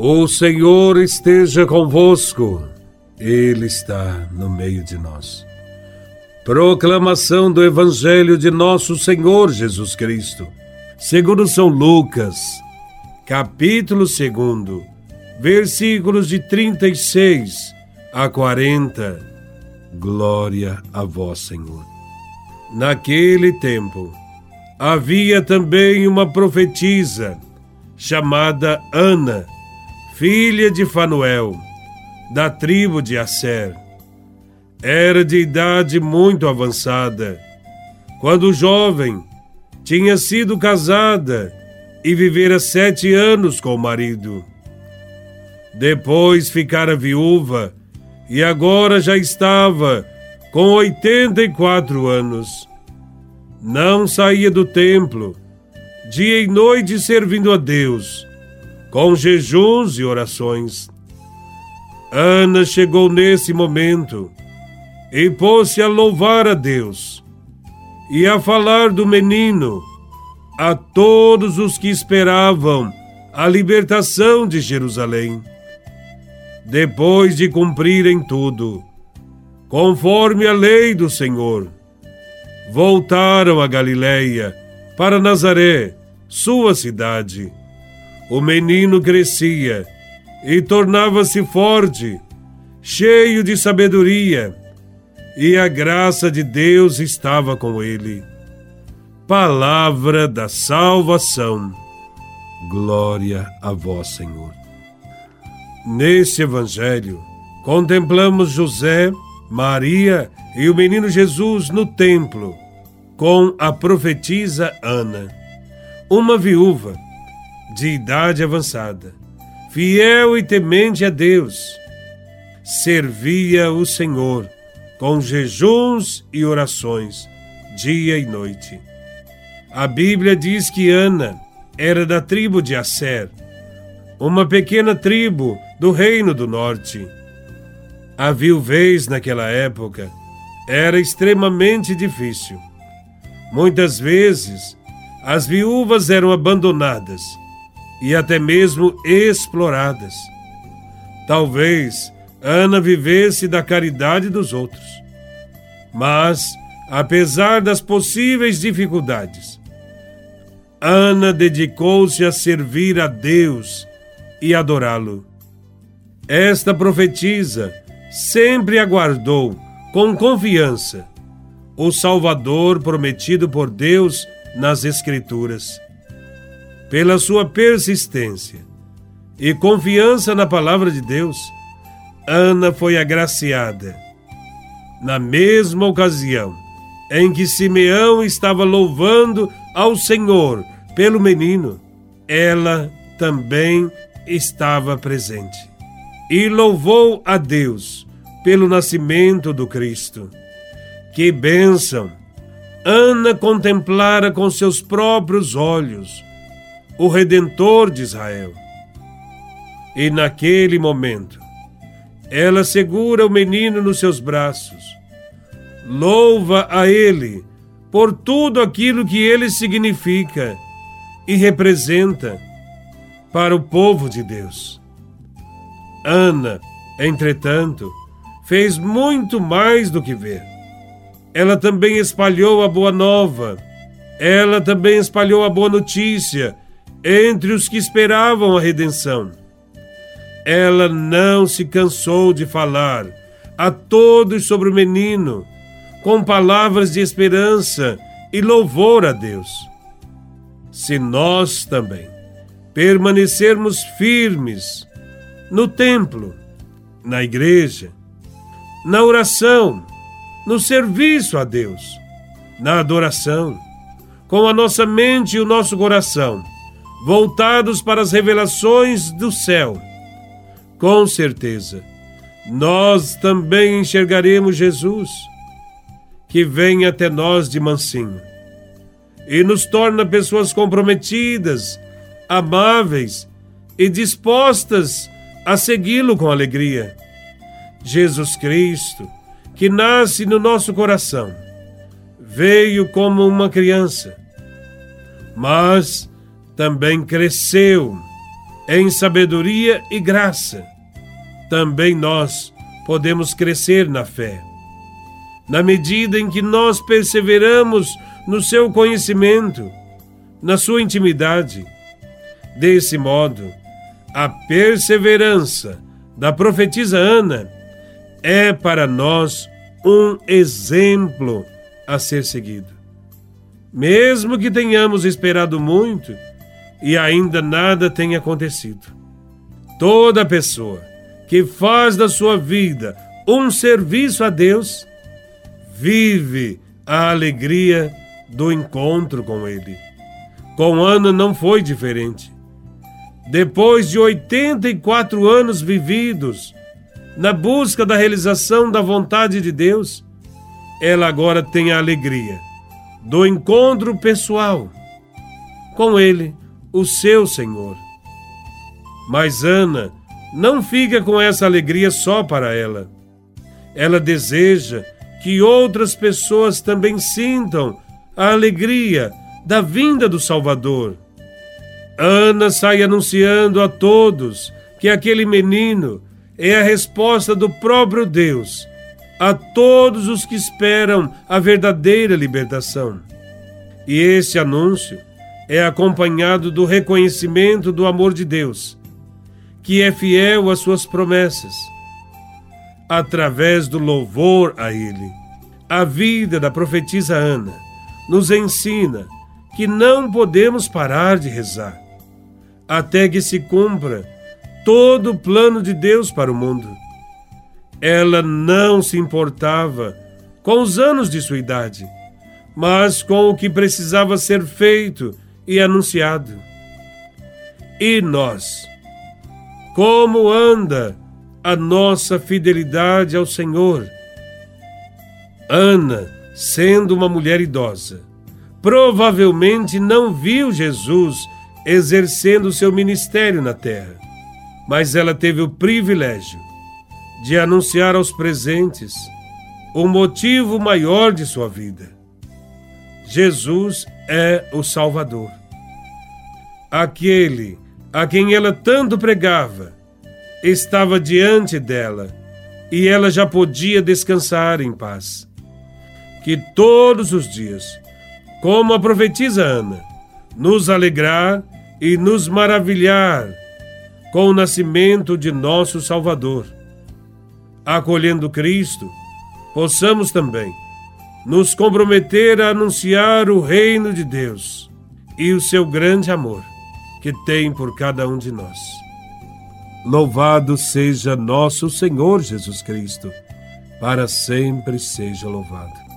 O Senhor esteja convosco, Ele está no meio de nós. Proclamação do Evangelho de Nosso Senhor Jesus Cristo, segundo São Lucas, capítulo 2, versículos de 36 a 40. Glória a Vós, Senhor. Naquele tempo, havia também uma profetisa chamada Ana filha de Fanuel, da tribo de Asser. Era de idade muito avançada, quando jovem tinha sido casada e vivera sete anos com o marido. Depois ficara viúva e agora já estava com oitenta e quatro anos. Não saía do templo, dia e noite servindo a Deus com jejuns e orações. Ana chegou nesse momento e pôs-se a louvar a Deus e a falar do menino a todos os que esperavam a libertação de Jerusalém. Depois de cumprirem tudo, conforme a lei do Senhor, voltaram a Galiléia para Nazaré, sua cidade o menino crescia e tornava-se forte, cheio de sabedoria, e a graça de Deus estava com ele. Palavra da salvação. Glória a vós, Senhor. Nesse evangelho, contemplamos José, Maria e o menino Jesus no templo, com a profetisa Ana, uma viúva de idade avançada, fiel e temente a Deus, servia o Senhor com jejuns e orações, dia e noite. A Bíblia diz que Ana era da tribo de Asser, uma pequena tribo do Reino do Norte. A viuvez naquela época era extremamente difícil. Muitas vezes, as viúvas eram abandonadas e até mesmo exploradas. Talvez Ana vivesse da caridade dos outros. Mas, apesar das possíveis dificuldades, Ana dedicou-se a servir a Deus e adorá-lo. Esta profetisa sempre aguardou com confiança o Salvador prometido por Deus nas Escrituras pela sua persistência e confiança na palavra de Deus, Ana foi agraciada. Na mesma ocasião em que Simeão estava louvando ao Senhor pelo menino, ela também estava presente e louvou a Deus pelo nascimento do Cristo. Que bênção! Ana contemplara com seus próprios olhos o Redentor de Israel. E naquele momento, ela segura o menino nos seus braços, louva a ele por tudo aquilo que ele significa e representa para o povo de Deus. Ana, entretanto, fez muito mais do que ver. Ela também espalhou a boa nova, ela também espalhou a boa notícia entre os que esperavam a redenção. Ela não se cansou de falar a todos sobre o menino, com palavras de esperança e louvor a Deus. Se nós também permanecermos firmes no templo, na igreja, na oração, no serviço a Deus, na adoração, com a nossa mente e o nosso coração, voltados para as revelações do céu. Com certeza, nós também enxergaremos Jesus, que vem até nós de mansinho e nos torna pessoas comprometidas, amáveis e dispostas a segui-lo com alegria. Jesus Cristo, que nasce no nosso coração, veio como uma criança, mas também cresceu em sabedoria e graça, também nós podemos crescer na fé. Na medida em que nós perseveramos no seu conhecimento, na sua intimidade, desse modo, a perseverança da profetisa Ana é para nós um exemplo a ser seguido. Mesmo que tenhamos esperado muito e ainda nada tenha acontecido. Toda pessoa que faz da sua vida um serviço a Deus vive a alegria do encontro com Ele. Com Ana não foi diferente. Depois de 84 anos vividos na busca da realização da vontade de Deus, ela agora tem a alegria do encontro pessoal com Ele, o seu Senhor. Mas Ana não fica com essa alegria só para ela. Ela deseja que outras pessoas também sintam a alegria da vinda do Salvador. Ana sai anunciando a todos que aquele menino é a resposta do próprio Deus a todos os que esperam a verdadeira libertação. E esse anúncio é acompanhado do reconhecimento do amor de Deus, que é fiel às suas promessas, através do louvor a Ele. A vida da profetisa Ana nos ensina que não podemos parar de rezar até que se cumpra todo o plano de Deus para o mundo. Ela não se importava com os anos de sua idade, mas com o que precisava ser feito e anunciado. E nós? Como anda a nossa fidelidade ao Senhor? Ana, sendo uma mulher idosa, provavelmente não viu Jesus exercendo seu ministério na terra, mas ela teve o privilégio de anunciar aos presentes o motivo maior de sua vida. Jesus é o Salvador. Aquele a quem ela tanto pregava estava diante dela e ela já podia descansar em paz. Que todos os dias, como a profetisa Ana, nos alegrar e nos maravilhar com o nascimento de nosso Salvador acolhendo Cristo, possamos também nos comprometer a anunciar o reino de Deus e o seu grande amor que tem por cada um de nós. Louvado seja nosso Senhor Jesus Cristo, para sempre seja louvado.